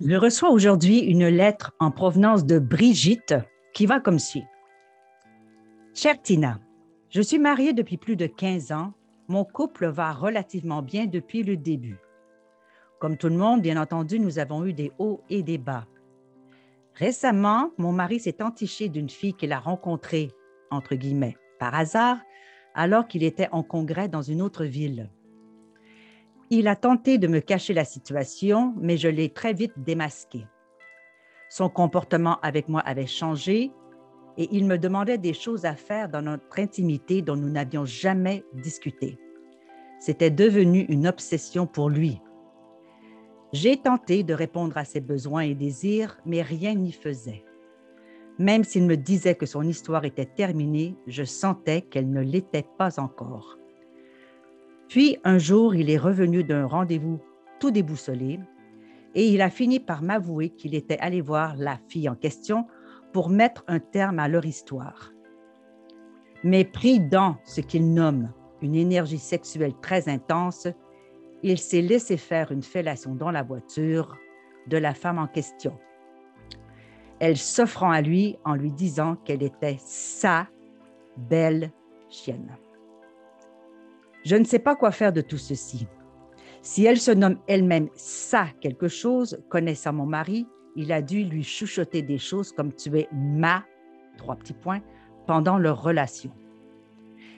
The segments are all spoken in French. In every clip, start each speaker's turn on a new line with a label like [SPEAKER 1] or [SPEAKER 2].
[SPEAKER 1] Je reçois aujourd'hui une lettre en provenance de Brigitte qui va comme suit. Chère Tina, je suis mariée depuis plus de 15 ans. Mon couple va relativement bien depuis le début. Comme tout le monde, bien entendu, nous avons eu des hauts et des bas. Récemment, mon mari s'est entiché d'une fille qu'il a rencontrée, entre guillemets, par hasard, alors qu'il était en congrès dans une autre ville. Il a tenté de me cacher la situation, mais je l'ai très vite démasqué. Son comportement avec moi avait changé et il me demandait des choses à faire dans notre intimité dont nous n'avions jamais discuté. C'était devenu une obsession pour lui. J'ai tenté de répondre à ses besoins et désirs, mais rien n'y faisait. Même s'il me disait que son histoire était terminée, je sentais qu'elle ne l'était pas encore. Puis un jour, il est revenu d'un rendez-vous tout déboussolé et il a fini par m'avouer qu'il était allé voir la fille en question pour mettre un terme à leur histoire. Mais pris dans ce qu'il nomme une énergie sexuelle très intense, il s'est laissé faire une fellation dans la voiture de la femme en question. Elle s'offrant à lui en lui disant qu'elle était sa belle chienne. Je ne sais pas quoi faire de tout ceci. Si elle se nomme elle-même ça quelque chose, connaissant mon mari, il a dû lui chuchoter des choses comme tu es ma, trois petits points, pendant leur relation.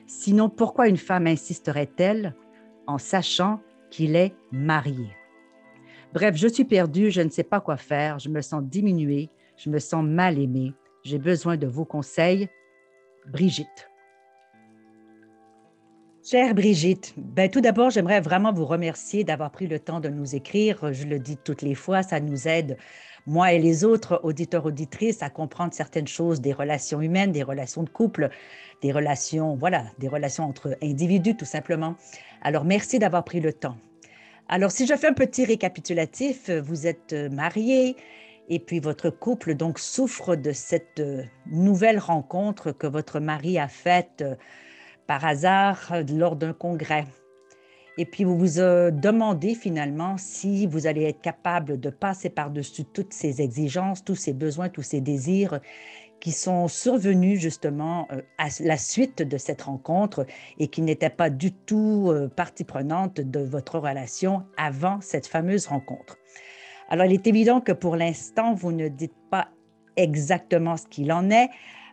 [SPEAKER 1] Sinon, pourquoi une femme insisterait-elle en sachant qu'il est marié? Bref, je suis perdue, je ne sais pas quoi faire, je me sens diminuée, je me sens mal aimée, j'ai besoin de vos conseils. Brigitte. Chère Brigitte, ben, tout d'abord, j'aimerais vraiment vous remercier d'avoir pris le temps de nous écrire. Je le dis toutes les fois, ça nous aide, moi et les autres auditeurs, auditrices, à comprendre certaines choses des relations humaines, des relations de couple, des relations, voilà, des relations entre individus, tout simplement. Alors, merci d'avoir pris le temps. Alors, si je fais un petit récapitulatif, vous êtes marié et puis votre couple donc souffre de cette nouvelle rencontre que votre mari a faite par hasard euh, lors d'un congrès. Et puis vous vous euh, demandez finalement si vous allez être capable de passer par-dessus toutes ces exigences, tous ces besoins, tous ces désirs qui sont survenus justement euh, à la suite de cette rencontre et qui n'étaient pas du tout partie prenante de votre relation avant cette fameuse rencontre. Alors, il est évident que pour l'instant, vous ne dites pas exactement ce qu'il en est,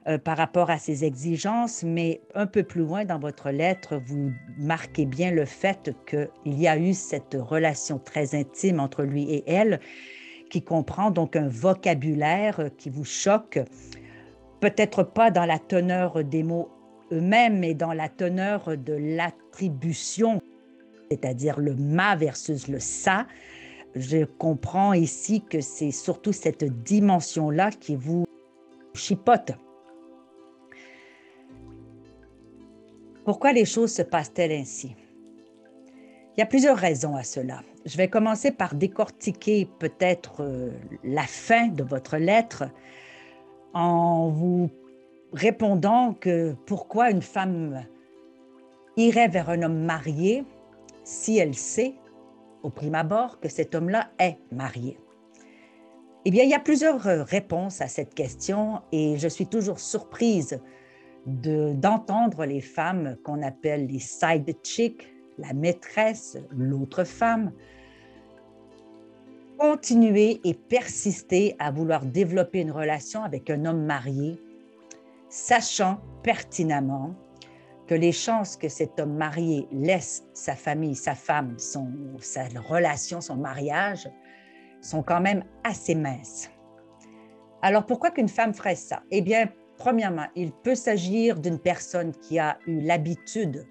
[SPEAKER 1] euh, par rapport à ces exigences, mais un peu plus loin dans votre lettre, vous marquez bien le fait qu'il y a eu cette relation très intime entre lui et elle, qui comprend donc un vocabulaire qui vous choque, peut-être pas dans la teneur des mots eux-mêmes, mais dans la teneur de l'attribution, c'est-à-dire le ma versus le ça. Je comprends ici que c'est surtout cette dimension-là qui vous chipote. Pourquoi les choses se passent-elles ainsi? Il y a plusieurs raisons à cela. Je vais commencer par décortiquer peut-être euh, la fin de votre lettre en vous répondant que pourquoi une femme irait vers un homme marié si elle sait, au prime abord, que cet homme-là est marié? Eh bien, il y a plusieurs euh, réponses à cette question et je suis toujours surprise d'entendre les femmes qu'on appelle les side chicks, la maîtresse, l'autre femme, continuer et persister à vouloir développer une relation avec un homme marié, sachant pertinemment que les chances que cet homme marié laisse sa famille, sa femme, son, sa relation, son mariage, sont quand même assez minces. Alors pourquoi qu'une femme ferait ça? Eh bien, Premièrement, il peut s'agir d'une personne qui a eu l'habitude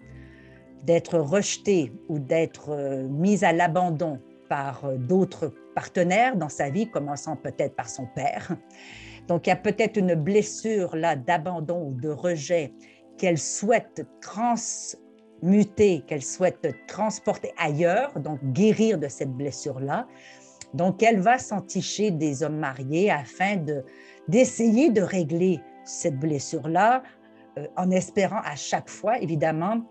[SPEAKER 1] d'être rejetée ou d'être euh, mise à l'abandon par euh, d'autres partenaires dans sa vie, commençant peut-être par son père. Donc, il y a peut-être une blessure là d'abandon ou de rejet qu'elle souhaite transmuter, qu'elle souhaite transporter ailleurs, donc guérir de cette blessure-là. Donc, elle va s'enticher des hommes mariés afin de, d'essayer de régler cette blessure-là, euh, en espérant à chaque fois, évidemment,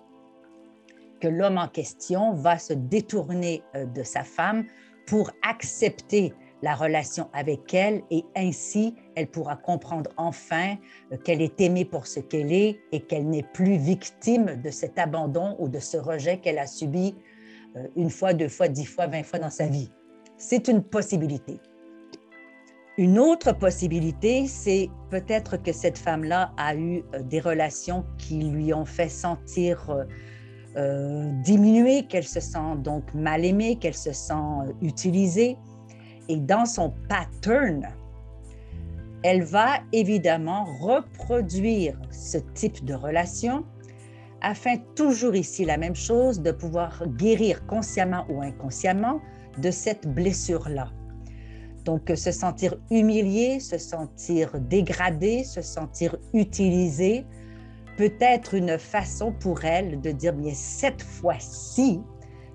[SPEAKER 1] que l'homme en question va se détourner euh, de sa femme pour accepter la relation avec elle et ainsi elle pourra comprendre enfin euh, qu'elle est aimée pour ce qu'elle est et qu'elle n'est plus victime de cet abandon ou de ce rejet qu'elle a subi une fois, deux fois, dix fois, vingt fois dans sa vie. C'est une possibilité. Une autre possibilité, c'est peut-être que cette femme-là a eu euh, des relations qui lui ont fait sentir euh, euh, diminuée, qu'elle se sent donc mal aimée, qu'elle se sent utilisée. Et dans son pattern, elle va évidemment reproduire ce type de relation afin toujours ici la même chose, de pouvoir guérir consciemment ou inconsciemment de cette blessure-là. Donc, se sentir humilié, se sentir dégradé, se sentir utilisé, peut être une façon pour elle de dire, bien, cette fois-ci,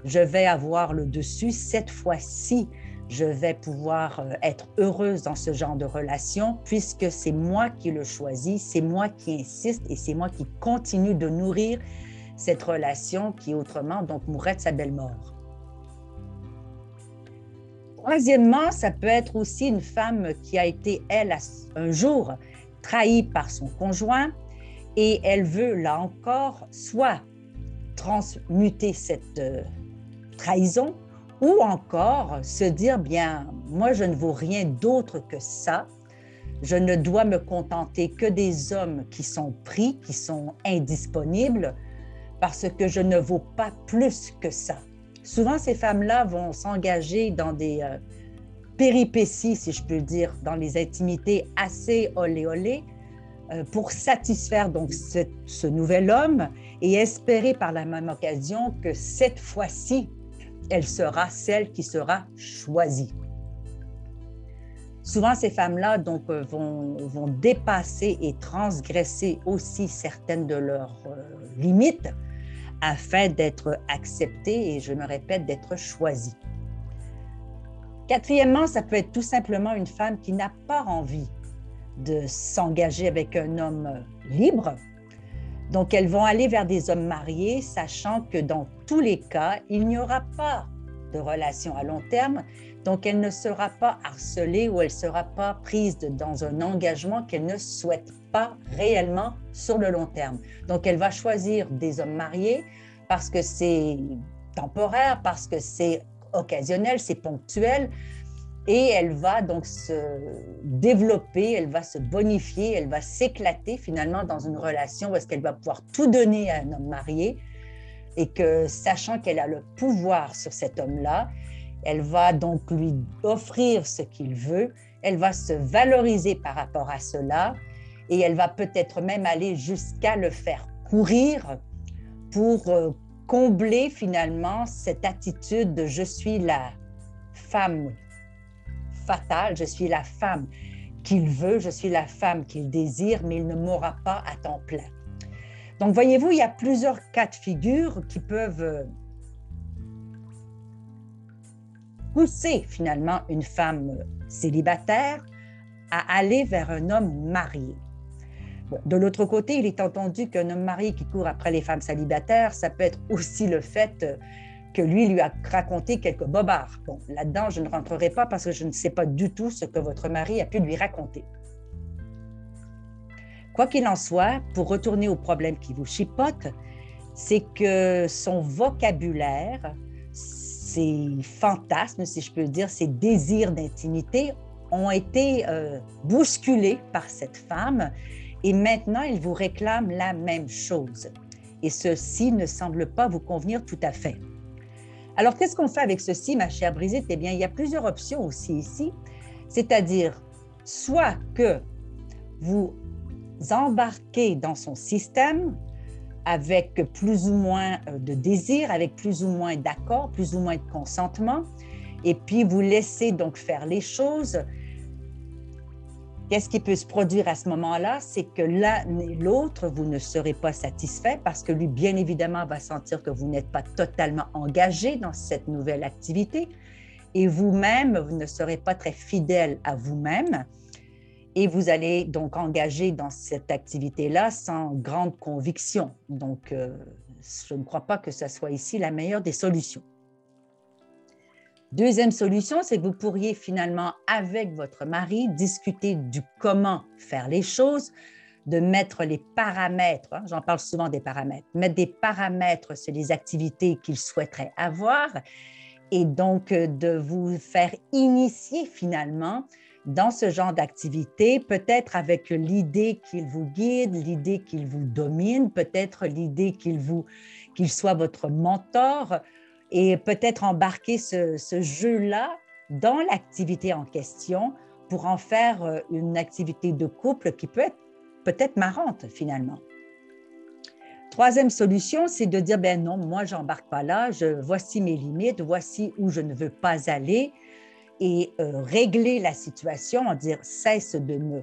[SPEAKER 1] je vais avoir le dessus, cette fois-ci, je vais pouvoir euh, être heureuse dans ce genre de relation puisque c'est moi qui le choisis, c'est moi qui insiste et c'est moi qui continue de nourrir cette relation qui autrement donc mourrait de sa belle mort. Troisièmement, ça peut être aussi une femme qui a été, elle, un jour trahie par son conjoint et elle veut, là encore, soit transmuter cette euh, trahison ou encore se dire, bien, moi, je ne vaux rien d'autre que ça. Je ne dois me contenter que des hommes qui sont pris, qui sont indisponibles, parce que je ne vaux pas plus que ça souvent ces femmes-là vont s'engager dans des euh, péripéties, si je peux dire, dans les intimités assez olé olé euh, pour satisfaire donc ce, nouvel homme et espérer par la même occasion que cette fois-ci, elle sera celle qui sera choisie. Souvent, ces femmes-là donc euh, vont, dépasser et transgresser aussi certaines de leurs limites afin d'être accepté et, je me répète, d'être choisi. Quatrièmement, ça peut être tout simplement une femme qui n'a pas envie de s'engager avec un homme libre. Donc, elles vont aller vers des hommes mariés, sachant que dans tous les cas, il n'y aura pas de relation à long terme. Donc, elle ne sera pas harcelée ou elle ne sera pas prise dans un engagement qu'elle ne souhaite pas réellement sur le long terme. Donc, elle va choisir des hommes mariés parce que c'est temporaire, parce que c'est occasionnel, c'est ponctuel. Et elle va donc se développer, elle va se bonifier, elle va s'éclater finalement dans une relation où est-ce qu'elle va pouvoir tout donner à un homme marié et que sachant qu'elle a le pouvoir sur cet homme-là, elle va donc lui offrir ce qu'il veut, elle va se valoriser par rapport à cela et elle va peut-être même aller jusqu'à le faire courir pour euh, combler finalement cette attitude de je suis la femme fatale, je suis la femme qu'il veut, je suis la femme qu'il désire, mais il ne m'aura pas à temps plein. Donc, voyez-vous, il y a plusieurs cas de figure qui peuvent euh, pousser finalement une femme célibataire à aller vers un homme marié de l'autre côté, il est entendu qu'un homme marié qui court après les femmes célibataires, ça peut être aussi le fait euh, que lui lui a raconté quelques bobards. Bon, là-dedans, je ne rentrerai pas parce que je ne sais pas du tout ce que votre mari a pu lui raconter. Quoi qu'il en soit, pour retourner au problème qui vous chipote, c'est que son vocabulaire, ses fantasmes, si je peux dire, ses désirs d'intimité ont été euh, bousculés par cette femme et maintenant, il vous réclame la même chose. Et ceci ne semble pas vous convenir tout à fait. Alors, qu'est-ce qu'on fait avec ceci, ma chère Brigitte? Eh bien, il y a plusieurs options aussi ici. C'est-à-dire, soit que vous embarquez dans son système avec plus ou moins euh, de désir, avec plus ou moins d'accord, plus ou moins de consentement, et puis vous laissez donc faire les choses, Qu'est-ce qui peut se produire à ce moment-là? C'est que l'un et l'autre, vous ne serez pas satisfait parce que lui, bien évidemment, va sentir que vous n'êtes pas totalement engagé dans cette nouvelle activité et vous-même, vous ne serez pas très fidèle à vous-même et vous allez donc engager dans cette activité-là sans grande conviction. Donc, euh, je ne crois pas que ce soit ici la meilleure des solutions. Deuxième solution, c'est que vous pourriez finalement, avec votre mari, discuter du comment faire les choses, de mettre les paramètres, hein, j'en parle souvent des paramètres, mettre des paramètres sur les activités qu'il souhaiterait avoir et donc euh, de vous faire initier finalement dans ce genre d'activité, peut-être avec l'idée qu'il vous guide, l'idée qu'il vous domine, peut-être l'idée qu'il vous qu'il soit votre mentor, et peut-être embarquer ce, jeu-là dans l'activité en question pour en faire euh, une activité de couple qui peut être peut-être marrante finalement. Troisième solution, c'est de dire, ben non, moi, j'embarque pas là, je, voici mes limites, voici où je ne veux pas aller, et euh, régler la situation en dire, cesse de me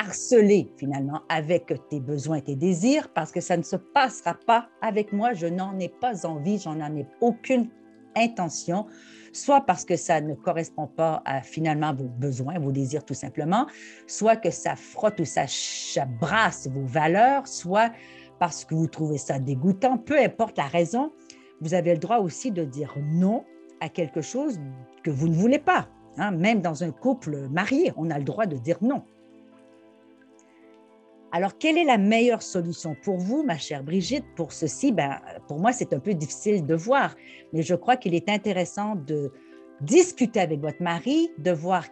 [SPEAKER 1] harceler finalement avec tes besoins et tes désirs parce que ça ne se passera pas avec moi. Je n'en ai pas envie, j'en ai aucune intention, soit parce que ça ne correspond pas à finalement vos besoins, vos désirs tout simplement, soit que ça frotte ou ça chabrasse vos valeurs, soit parce que vous trouvez ça dégoûtant, peu importe la raison, vous avez le droit aussi de dire non à quelque chose que vous ne voulez pas. Hein. Même dans un couple marié, on a le droit de dire non. Alors, quelle est la meilleure solution pour vous, ma chère Brigitte, pour ceci? Ben, pour moi, c'est un peu difficile de voir, mais je crois qu'il est intéressant de discuter avec votre mari, de voir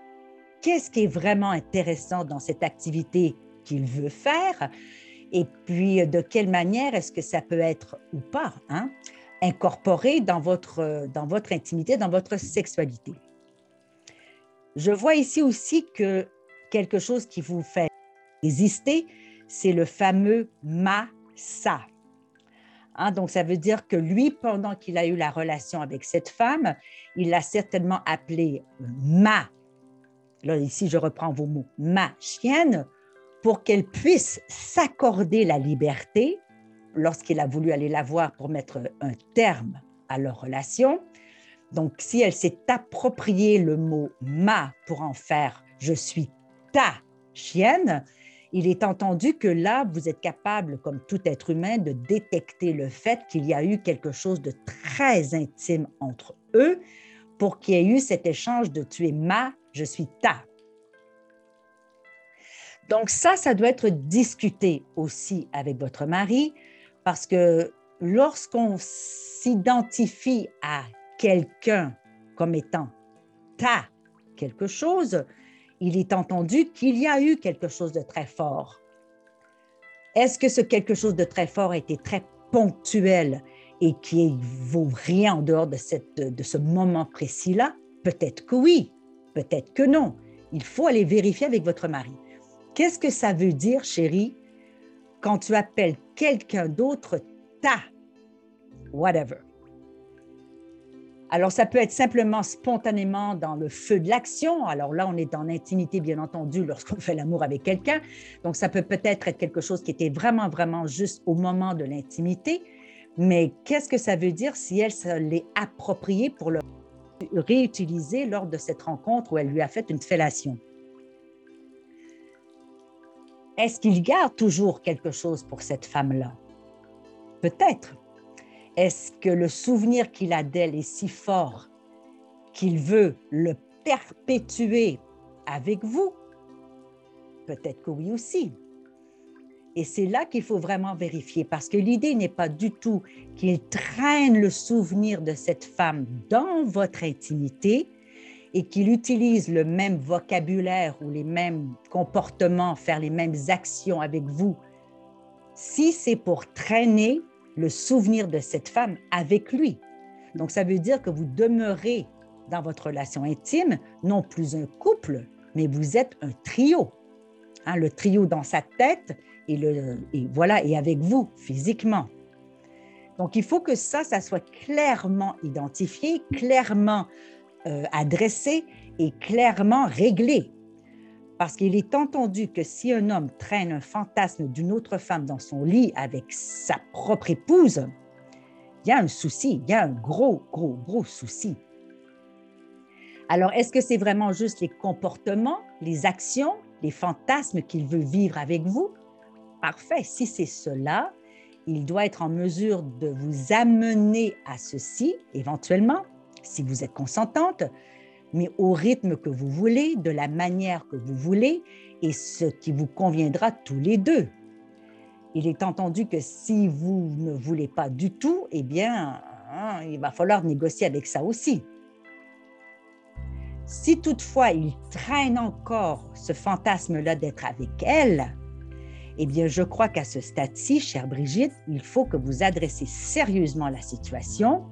[SPEAKER 1] qu'est-ce qui est vraiment intéressant dans cette activité qu'il veut faire, et puis de quelle manière est-ce que ça peut être ou pas hein, incorporé dans votre, dans votre intimité, dans votre sexualité. Je vois ici aussi que quelque chose qui vous fait résister, c'est le fameux ma-sa. Hein, donc, ça veut dire que lui, pendant qu'il a eu la relation avec cette femme, il l'a certainement appelée ma. Là, ici, je reprends vos mots, ma chienne, pour qu'elle puisse s'accorder la liberté lorsqu'il a voulu aller la voir pour mettre un terme à leur relation. Donc, si elle s'est approprié le mot ma pour en faire je suis ta chienne, il est entendu que là, vous êtes capable, comme tout être humain, de détecter le fait qu'il y a eu quelque chose de très intime entre eux pour qu'il y ait eu cet échange de tu es ma, je suis ta. Donc ça, ça doit être discuté aussi avec votre mari parce que lorsqu'on s'identifie à quelqu'un comme étant ta quelque chose, il est entendu qu'il y a eu quelque chose de très fort. Est-ce que ce quelque chose de très fort a été très ponctuel et qui vaut rien en dehors de, de ce moment précis-là? Peut-être que oui, peut-être que non. Il faut aller vérifier avec votre mari. Qu'est-ce que ça veut dire, chérie, quand tu appelles quelqu'un d'autre ta, whatever? Alors, ça peut être simplement spontanément dans le feu de l'action. Alors là, on est dans l'intimité, bien entendu, lorsqu'on fait l'amour avec quelqu'un. Donc, ça peut peut-être être quelque chose qui était vraiment, vraiment juste au moment de l'intimité. Mais qu'est-ce que ça veut dire si elle se l'est approprié pour le réutiliser lors de cette rencontre où elle lui a fait une fellation? Est-ce qu'il garde toujours quelque chose pour cette femme-là? Peut-être. Est-ce que le souvenir qu'il a d'elle est si fort qu'il veut le perpétuer avec vous? Peut-être que oui aussi. Et c'est là qu'il faut vraiment vérifier, parce que l'idée n'est pas du tout qu'il traîne le souvenir de cette femme dans votre intimité et qu'il utilise le même vocabulaire ou les mêmes comportements, faire les mêmes actions avec vous. Si c'est pour traîner le souvenir de cette femme avec lui. Donc, ça veut dire que vous demeurez dans votre relation intime, non plus un couple, mais vous êtes un trio. Hein, le trio dans sa tête et, le, et voilà, et avec vous physiquement. Donc, il faut que ça, ça soit clairement identifié, clairement euh, adressée et clairement réglée. Parce qu'il est entendu que si un homme traîne un fantasme d'une autre femme dans son lit avec sa propre épouse, il y a un souci, il y a un gros, gros, gros souci. Alors, est-ce que c'est vraiment juste les comportements, les actions, les fantasmes qu'il veut vivre avec vous? Parfait. Si c'est cela, il doit être en mesure de vous amener à ceci, éventuellement, si vous êtes consentante, mais au rythme que vous voulez, de la manière que vous voulez et ce qui vous conviendra tous les deux. Il est entendu que si vous ne voulez pas du tout, eh bien, hein, il va falloir négocier avec ça aussi. Si toutefois il traîne encore ce fantasme-là d'être avec elle, eh bien, je crois qu'à ce stade-ci, chère Brigitte, il faut que vous adressez sérieusement la situation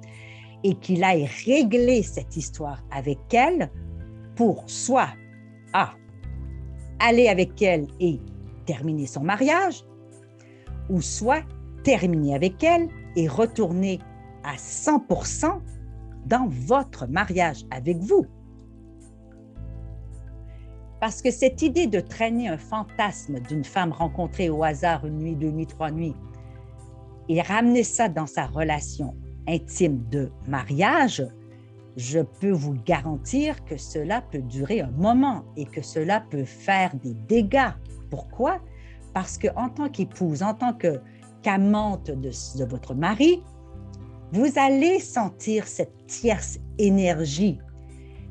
[SPEAKER 1] et qu'il aille régler cette histoire avec elle pour soit A, aller avec elle et terminer son mariage, ou soit terminer avec elle et retourner à 100% dans votre mariage avec vous. Parce que cette idée de traîner un fantasme d'une femme rencontrée au hasard une nuit, deux nuits, trois nuits, et ramener ça dans sa relation intime de mariage, je peux vous garantir que cela peut durer un moment et que cela peut faire des dégâts. Pourquoi? Parce qu'en tant qu'épouse, en tant qu'amante de, de votre mari, vous allez sentir cette tierce énergie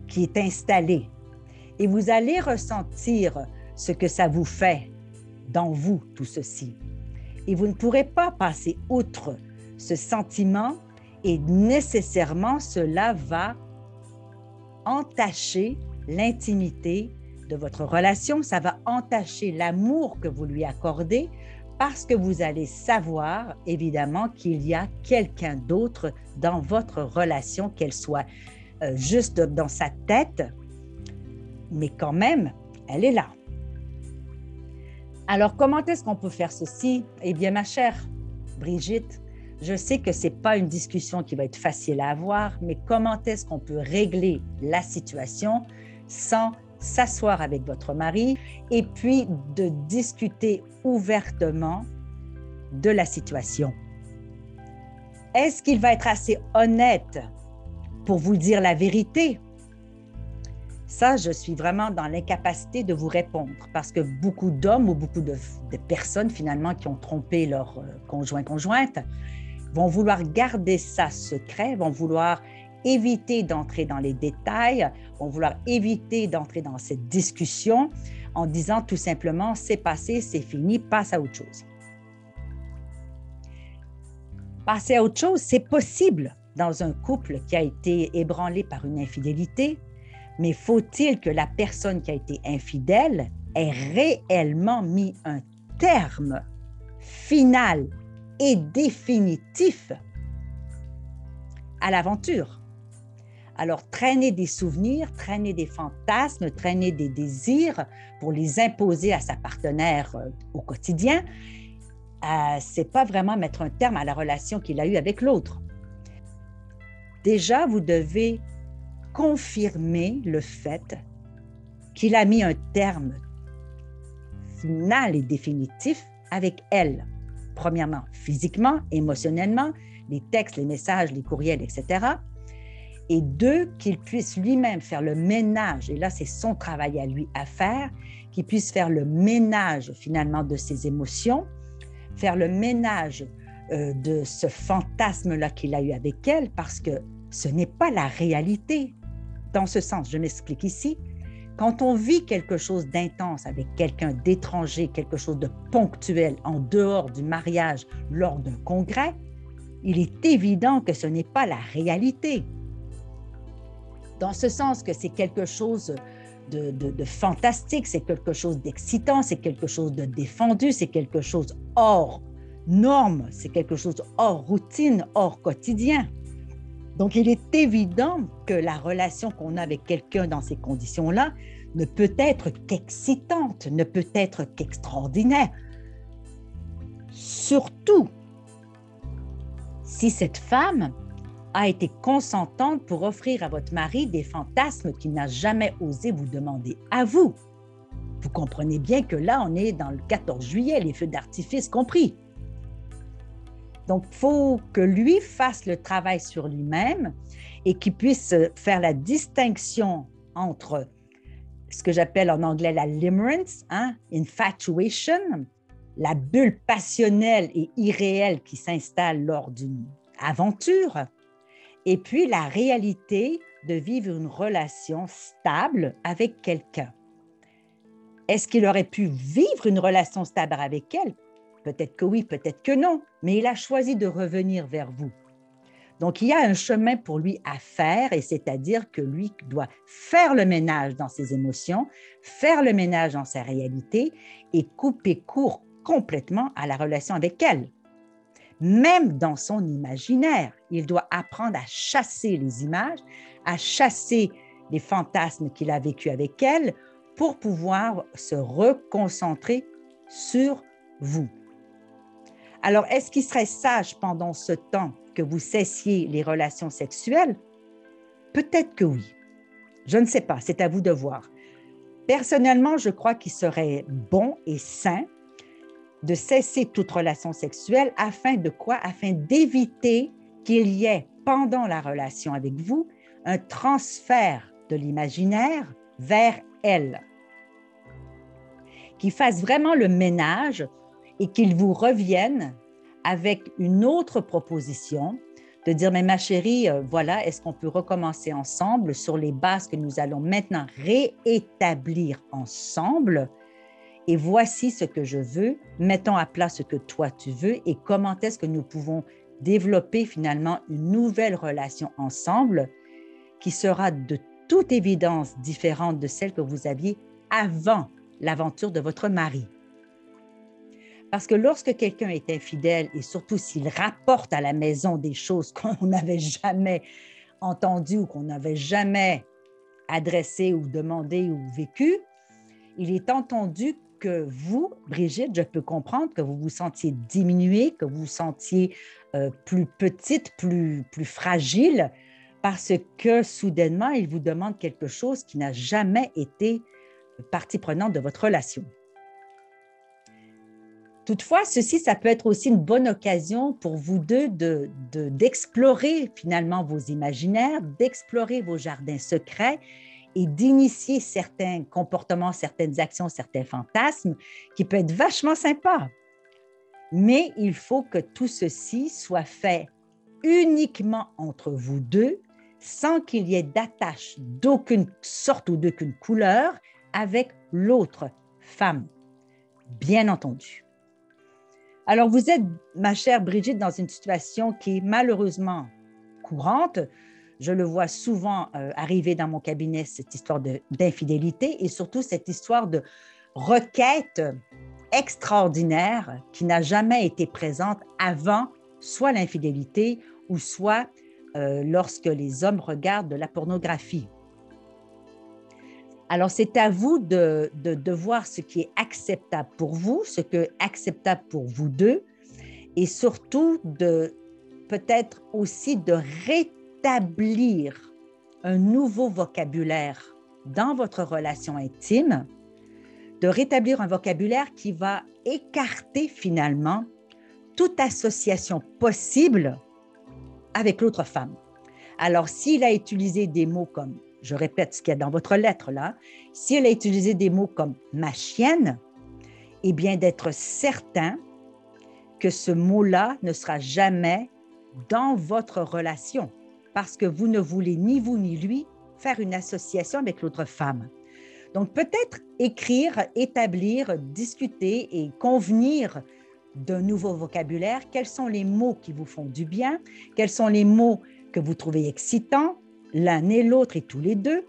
[SPEAKER 1] qui est installée et vous allez ressentir ce que ça vous fait dans vous, tout ceci. Et vous ne pourrez pas passer outre ce sentiment et nécessairement cela va entacher l'intimité de votre relation, ça va entacher l'amour que vous lui accordez parce que vous allez savoir évidemment qu'il y a quelqu'un d'autre dans votre relation, qu'elle soit euh, juste dans sa tête mais quand même, elle est là. Alors, comment est-ce qu'on peut faire ceci? Eh bien, ma chère Brigitte, je sais que ce n'est pas une discussion qui va être facile à avoir, mais comment est-ce qu'on peut régler la situation sans s'asseoir avec votre mari et puis de discuter ouvertement de la situation? Est-ce qu'il va être assez honnête pour vous dire la vérité? Ça, je suis vraiment dans l'incapacité de vous répondre parce que beaucoup d'hommes ou beaucoup de, personnes finalement qui ont trompé leur euh, conjoint conjointe vont vouloir garder ça secret, vont vouloir éviter d'entrer dans les détails, vont vouloir éviter d'entrer dans cette discussion en disant tout simplement c'est passé, c'est fini, passe à autre chose. Passer à autre chose, c'est possible dans un couple qui a été ébranlé par une infidélité, mais faut-il que la personne qui a été infidèle ait réellement mis un terme final et définitif à l'aventure? Alors, traîner des souvenirs, traîner des fantasmes, traîner des désirs pour les imposer à sa partenaire euh, au quotidien, euh, c'est pas vraiment mettre un terme à la relation qu'il a eue avec l'autre. Déjà, vous devez confirmer le fait qu'il a mis un terme final et définitif avec elle. Premièrement, physiquement, émotionnellement, les textes, les messages, les courriels, etc. Et deux, qu'il puisse lui-même faire le ménage, et là c'est son travail à lui à faire, qu'il puisse faire le ménage finalement de ses émotions, faire le ménage euh, de ce fantasme-là qu'il a eu avec elle, parce que ce n'est pas la réalité dans ce sens, je m'explique ici, quand on vit quelque chose d'intense avec quelqu'un d'étranger, quelque chose de ponctuel en dehors du mariage lors d'un congrès, il est évident que ce n'est pas la réalité. Dans ce sens que c'est quelque chose de, fantastique, c'est quelque chose d'excitant, c'est quelque chose de défendu, c'est quelque chose hors norme, c'est quelque chose hors routine, hors quotidien. Donc, il est évident que la relation qu'on a avec quelqu'un dans ces conditions-là ne peut être qu'excitante, ne peut être qu'extraordinaire. Surtout si cette femme a été consentante pour offrir à votre mari des fantasmes qu'il n'a jamais osé vous demander à vous. Vous comprenez bien que là, on est dans le 14 juillet, les feux d'artifice compris. Donc, il faut que lui fasse le travail sur lui-même et qu'il puisse faire la distinction entre ce que j'appelle en anglais la limerence, hein, infatuation, la bulle passionnelle et irréelle qui s'installe lors d'une aventure, et puis la réalité de vivre une relation stable avec quelqu'un. Est-ce qu'il aurait pu vivre une relation stable avec elle? Peut-être que oui, peut-être que non, mais il a choisi de revenir vers vous. Donc, il y a un chemin pour lui à faire, et c'est-à-dire que lui doit faire le ménage dans ses émotions, faire le ménage dans sa réalité et couper court complètement à la relation avec elle. Même dans son imaginaire, il doit apprendre à chasser les images, à chasser les fantasmes qu'il a vécus avec elle pour pouvoir se reconcentrer sur vous. Alors, est-ce qu'il serait sage pendant ce temps que vous cessiez les relations sexuelles? Peut-être que oui. Je ne sais pas, c'est à vous de voir. Personnellement, je crois qu'il serait bon et sain de cesser toute relation sexuelle afin de quoi? Afin d'éviter qu'il y ait pendant la relation avec vous un transfert de l'imaginaire vers elle. Qu'il fasse vraiment le ménage et qu'il vous revienne avec une autre proposition de dire, mais ma chérie, euh, voilà, est-ce qu'on peut recommencer ensemble sur les bases que nous allons maintenant réétablir ensemble? Et voici ce que je veux, mettons à plat ce que toi tu veux. Et comment est-ce que nous pouvons développer finalement une nouvelle relation ensemble qui sera de toute évidence différente de celle que vous aviez avant l'aventure de votre mari? Parce que lorsque quelqu'un est infidèle et surtout s'il rapporte à la maison des choses qu'on n'avait jamais entendues ou qu'on n'avait jamais adressées ou demandées ou vécues, il est entendu que vous, Brigitte, je peux comprendre que vous vous sentiez diminuée, que vous vous sentiez euh, plus petite, plus, plus fragile, parce que soudainement, il vous demande quelque chose qui n'a jamais été partie prenante de votre relation. Toutefois, ceci, ça peut être aussi une bonne occasion pour vous deux d'explorer de, finalement vos imaginaires, d'explorer vos jardins secrets et d'initier certains comportements, certaines actions, certains fantasmes qui peuvent être vachement sympas. Mais il faut que tout ceci soit fait uniquement entre vous deux, sans qu'il y ait d'attache d'aucune sorte ou d'aucune couleur avec l'autre femme, bien entendu. Alors, vous êtes, ma chère Brigitte, dans une situation qui est malheureusement courante. Je le vois souvent euh, arriver dans mon cabinet, cette histoire d'infidélité et surtout cette histoire de requête extraordinaire qui n'a jamais été présente avant soit l'infidélité ou soit euh, lorsque les hommes regardent de la pornographie. Alors, c'est à vous de, de, voir ce qui est acceptable pour vous, ce qui est acceptable pour vous deux, et surtout de peut-être aussi de rétablir établir un nouveau vocabulaire dans votre relation intime, de rétablir un vocabulaire qui va écarter finalement toute association possible avec l'autre femme. Alors, s'il a utilisé des mots comme, je répète ce qu'il y a dans votre lettre là, s'il a utilisé des mots comme ma chienne, eh bien d'être certain que ce mot-là ne sera jamais dans votre relation parce que vous ne voulez ni vous ni lui faire une association avec l'autre femme. Donc peut-être écrire, établir, discuter et convenir d'un nouveau vocabulaire. Quels sont les mots qui vous font du bien? Quels sont les mots que vous trouvez excitants, l'un et l'autre et tous les deux?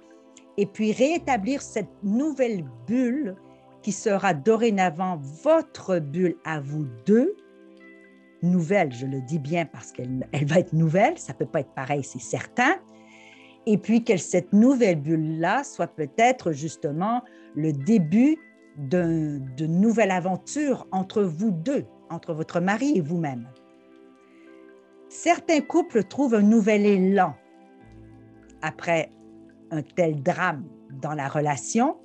[SPEAKER 1] Et puis réétablir cette nouvelle bulle qui sera dorénavant votre bulle à vous deux, nouvelle, je le dis bien parce qu'elle elle va être nouvelle, ça ne peut pas être pareil, c'est certain. Et puis que cette nouvelle bulle-là soit peut-être justement le début d'une nouvelle aventure entre vous deux, entre votre mari et vous-même. Certains couples trouvent un nouvel élan après un tel drame dans la relation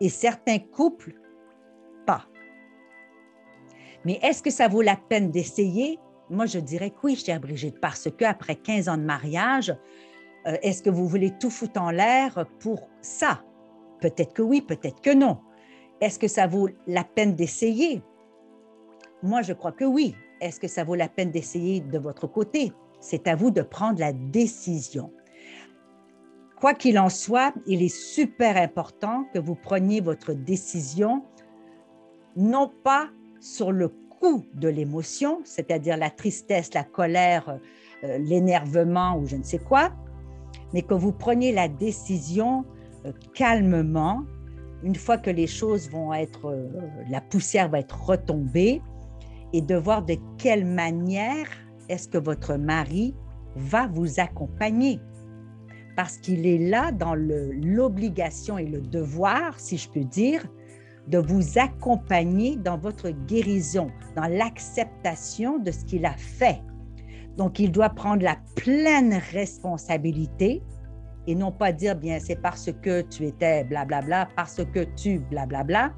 [SPEAKER 1] et certains couples pas. Mais est-ce que ça vaut la peine d'essayer? Moi, je dirais que oui, chère Brigitte, parce qu'après 15 ans de mariage, euh, est-ce que vous voulez tout foutre en l'air pour ça? Peut-être que oui, peut-être que non. Est-ce que ça vaut la peine d'essayer? Moi, je crois que oui. Est-ce que ça vaut la peine d'essayer de votre côté? C'est à vous de prendre la décision. Quoi qu'il en soit, il est super important que vous preniez votre décision, non pas sur le coup de l'émotion, c'est-à-dire la tristesse, la colère, euh, l'énervement ou je ne sais quoi, mais que vous preniez la décision euh, calmement, une fois que les choses vont être, euh, la poussière va être retombée, et de voir de quelle manière est-ce que votre mari va vous accompagner. Parce qu'il est là dans l'obligation et le devoir, si je peux dire, de vous accompagner dans votre guérison, dans l'acceptation de ce qu'il a fait. Donc, il doit prendre la pleine responsabilité et non pas dire, bien, c'est parce que tu étais blablabla, parce que tu blablabla.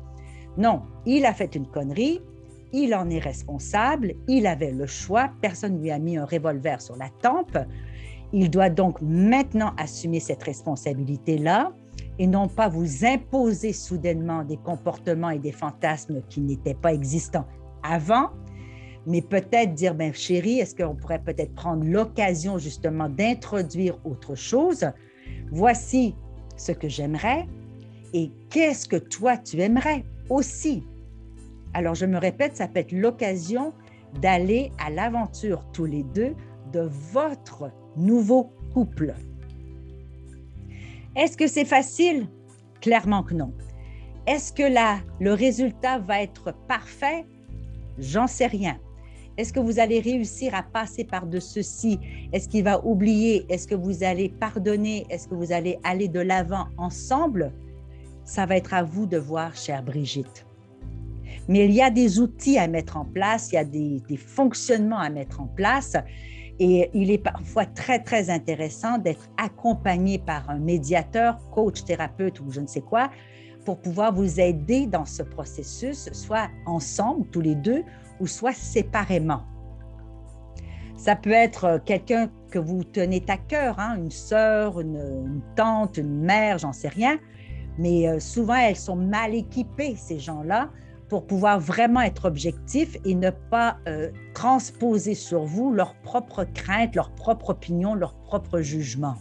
[SPEAKER 1] Non, il a fait une connerie, il en est responsable, il avait le choix, personne ne lui a mis un revolver sur la tempe. Il doit donc maintenant assumer cette responsabilité-là et non pas vous imposer soudainement des comportements et des fantasmes qui n'étaient pas existants avant, mais peut-être dire, ben chérie, est-ce qu'on pourrait peut-être prendre l'occasion justement d'introduire autre chose? Voici ce que j'aimerais et qu'est-ce que toi tu aimerais aussi? Alors, je me répète, ça peut être l'occasion d'aller à l'aventure tous les deux de votre nouveau couple. Est-ce que c'est facile? Clairement que non. Est-ce que là, le résultat va être parfait? J'en sais rien. Est-ce que vous allez réussir à passer par de ceci? Est-ce qu'il va oublier? Est-ce que vous allez pardonner? Est-ce que vous allez aller de l'avant ensemble? Ça va être à vous de voir, chère Brigitte. Mais il y a des outils à mettre en place, il y a des, fonctionnements à mettre en place. Et il est parfois très, très intéressant d'être accompagné par un médiateur, coach, thérapeute ou je ne sais quoi, pour pouvoir vous aider dans ce processus, soit ensemble, tous les deux, ou soit séparément. Ça peut être quelqu'un que vous tenez à cœur, hein, une sœur, une, tante, une mère, j'en sais rien, mais euh, souvent elles sont mal équipées, ces gens-là, pour pouvoir vraiment être objectif et ne pas euh, transposer sur vous leurs propres craintes, leurs propres opinions, leurs propres jugements.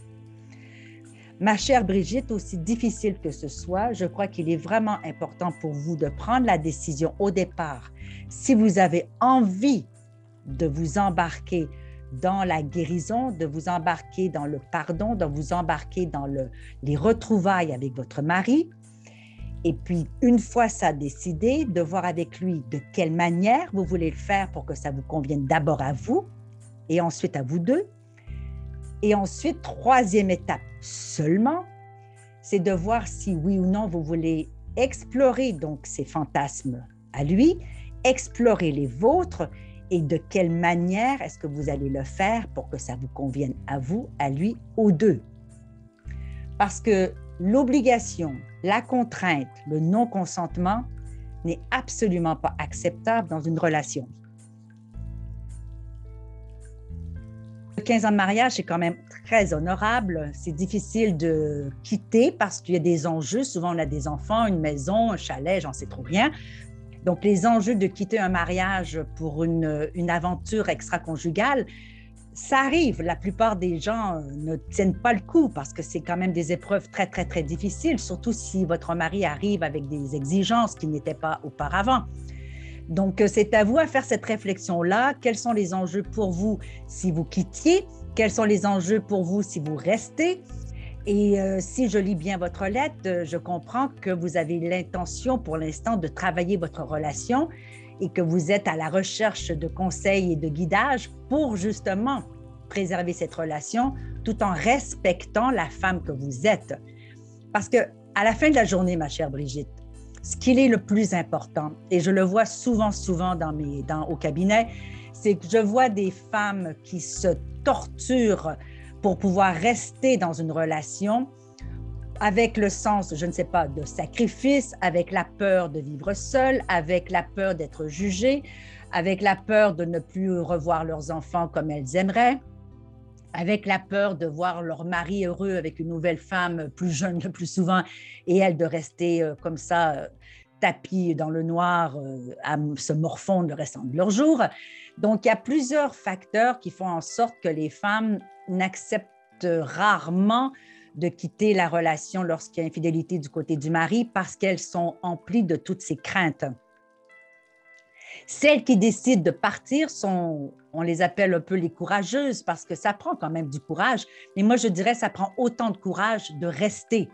[SPEAKER 1] Ma chère Brigitte, aussi difficile que ce soit, je crois qu'il est vraiment important pour vous de prendre la décision au départ. Si vous avez envie de vous embarquer dans la guérison, de vous embarquer dans le pardon, de vous embarquer dans le, les retrouvailles avec votre mari, et puis, une fois ça décidé, de voir avec lui de quelle manière vous voulez le faire pour que ça vous convienne d'abord à vous et ensuite à vous deux. Et ensuite, troisième étape seulement, c'est de voir si oui ou non vous voulez explorer donc ces fantasmes à lui, explorer les vôtres et de quelle manière est-ce que vous allez le faire pour que ça vous convienne à vous, à lui, aux deux. Parce que l'obligation, la contrainte, le non-consentement n'est absolument pas acceptable dans une relation. 15 ans de mariage, c'est quand même très honorable. C'est difficile de quitter parce qu'il y a des enjeux. Souvent, on a des enfants, une maison, un chalet, j'en sais trop rien. Donc, les enjeux de quitter un mariage pour une, une aventure extra-conjugale, ça arrive. La plupart des gens euh, ne tiennent pas le coup parce que c'est quand même des épreuves très, très, très difficiles, surtout si votre mari arrive avec des exigences qui n'étaient pas auparavant. Donc, euh, c'est à vous à faire cette réflexion-là. Quels sont les enjeux pour vous si vous quittiez? Quels sont les enjeux pour vous si vous restez? Et euh, si je lis bien votre lettre, je comprends que vous avez l'intention pour l'instant de travailler votre relation et que vous êtes à la recherche de conseils et de guidage pour justement préserver cette relation tout en respectant la femme que vous êtes. Parce que à la fin de la journée, ma chère Brigitte, ce qu'il est le plus important, et je le vois souvent, souvent dans mes, dans, au cabinet, c'est que je vois des femmes qui se torturent pour pouvoir rester dans une relation avec le sens, je ne sais pas, de sacrifice, avec la peur de vivre seule, avec la peur d'être jugée, avec la peur de ne plus revoir leurs enfants comme elles aimeraient, avec la peur de voir leur mari heureux avec une nouvelle femme plus jeune le plus souvent et elle de rester euh, comme ça euh, tapis dans le noir euh, à se morfondre le restant de leur jour. Donc, il y a plusieurs facteurs qui font en sorte que les femmes n'acceptent rarement de quitter la relation lorsqu'il y a infidélité du côté du mari parce qu'elles sont emplies de toutes ces craintes. Celles qui décident de partir sont, on les appelle un peu les courageuses parce que ça prend quand même du courage. Mais moi, je dirais, ça prend autant de courage de rester.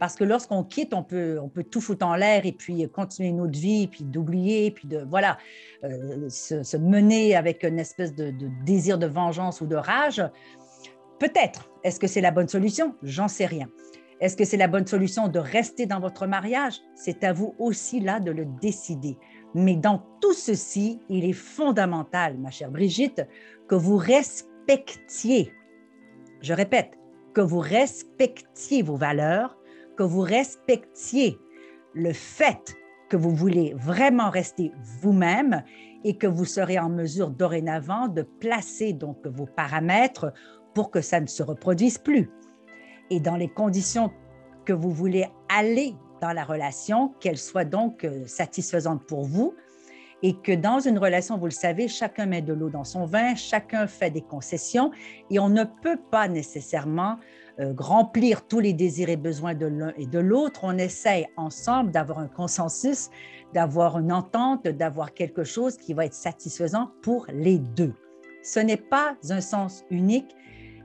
[SPEAKER 1] Parce que lorsqu'on quitte, on peut, on peut tout foutre en l'air et puis continuer notre vie, puis d'oublier, puis de, voilà, euh, se, mener avec une espèce de, de, désir de vengeance ou de rage. Peut-être. Est-ce que c'est la bonne solution? J'en sais rien. Est-ce que c'est la bonne solution de rester dans votre mariage? C'est à vous aussi là de le décider. Mais dans tout ceci, il est fondamental, ma chère Brigitte, que vous respectiez, je répète, que vous respectiez vos valeurs, que vous respectiez le fait que vous voulez vraiment rester vous-même et que vous serez en mesure dorénavant de placer donc vos paramètres pour que ça ne se reproduise plus. Et dans les conditions que vous voulez aller dans la relation, qu'elle soit donc euh, satisfaisante pour vous et que dans une relation, vous le savez, chacun met de l'eau dans son vin, chacun fait des concessions et on ne peut pas nécessairement euh, remplir tous les désirs et besoins de l'un et de l'autre. On essaye ensemble d'avoir un consensus, d'avoir une entente, d'avoir quelque chose qui va être satisfaisant pour les deux. Ce n'est pas un sens unique,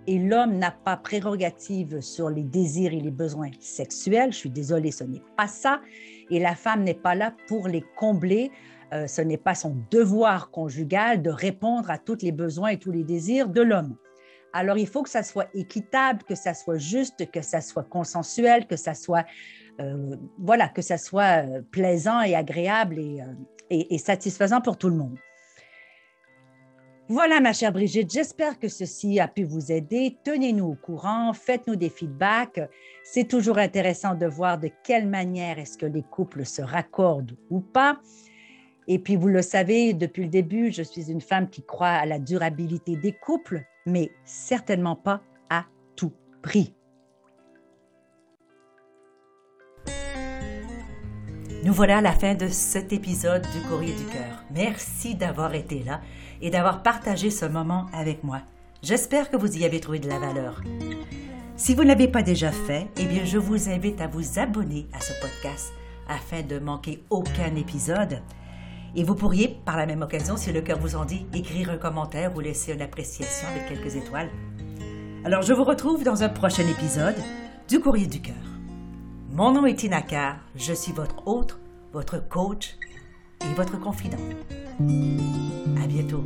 [SPEAKER 1] et l'homme n'a pas prérogative sur les désirs et les besoins sexuels. Je suis désolée, ce n'est pas ça. Et la femme n'est pas là pour les combler. Euh, ce n'est pas son devoir conjugal de répondre à tous les besoins et tous les désirs de l'homme. Alors, il faut que ça soit équitable, que ça soit juste, que ça soit consensuel, que ça soit, euh, voilà, que ça soit euh, plaisant et agréable et satisfaisant pour tout le monde. Voilà, ma chère Brigitte, j'espère que ceci a pu vous aider. Tenez-nous au courant, faites-nous des feedbacks. C'est toujours intéressant de voir de quelle manière est-ce que les couples se raccordent ou pas. Et puis, vous le savez, depuis le début, je suis une femme qui croit à la durabilité des couples, mais certainement pas à tout prix. Nous voilà à la fin de cet épisode du Courrier du Cœur. Merci d'avoir été là et d'avoir partagé ce moment avec moi. J'espère que vous y avez trouvé de la valeur. Si vous ne l'avez pas déjà fait, eh bien, je vous invite à vous abonner à ce podcast afin de manquer aucun épisode. Et vous pourriez, par la même occasion, si le cœur vous en dit, écrire un commentaire ou laisser une appréciation avec quelques étoiles. Alors, je vous retrouve dans un prochain épisode du Courrier du Cœur. Mon nom est Tina je suis votre hôte, votre coach et votre confident. À bientôt.